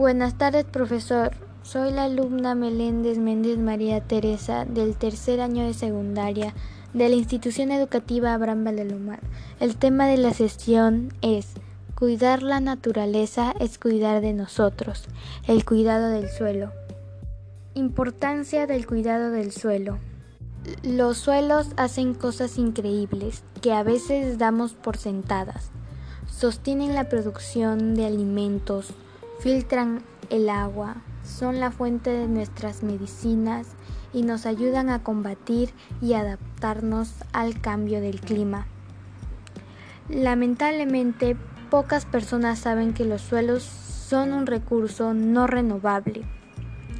Buenas tardes, profesor. Soy la alumna Meléndez Méndez María Teresa del tercer año de secundaria de la institución educativa Abraham Valdelomar. El tema de la sesión es Cuidar la naturaleza es cuidar de nosotros. El cuidado del suelo. Importancia del cuidado del suelo. Los suelos hacen cosas increíbles que a veces damos por sentadas. Sostienen la producción de alimentos, filtran el agua, son la fuente de nuestras medicinas y nos ayudan a combatir y adaptarnos al cambio del clima. Lamentablemente, pocas personas saben que los suelos son un recurso no renovable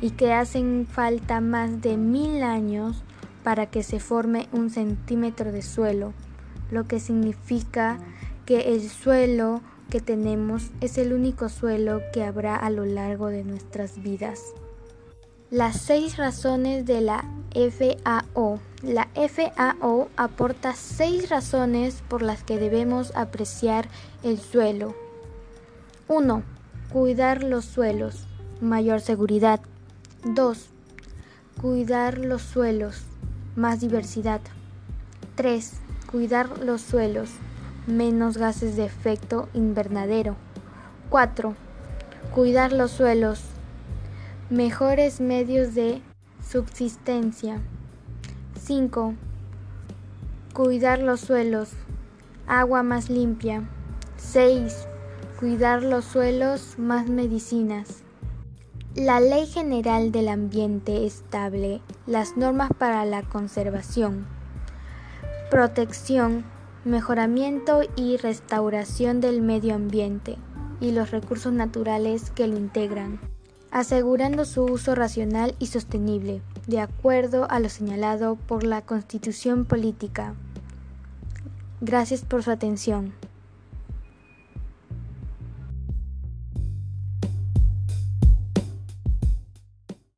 y que hacen falta más de mil años para que se forme un centímetro de suelo, lo que significa que el suelo que tenemos es el único suelo que habrá a lo largo de nuestras vidas. Las seis razones de la FAO. La FAO aporta seis razones por las que debemos apreciar el suelo. 1. Cuidar los suelos. Mayor seguridad. 2. Cuidar los suelos. Más diversidad. 3. Cuidar los suelos menos gases de efecto invernadero. 4. Cuidar los suelos. Mejores medios de subsistencia. 5. Cuidar los suelos. Agua más limpia. 6. Cuidar los suelos más medicinas. La Ley General del Ambiente estable las normas para la conservación, protección, mejoramiento y restauración del medio ambiente y los recursos naturales que lo integran, asegurando su uso racional y sostenible, de acuerdo a lo señalado por la Constitución Política. Gracias por su atención.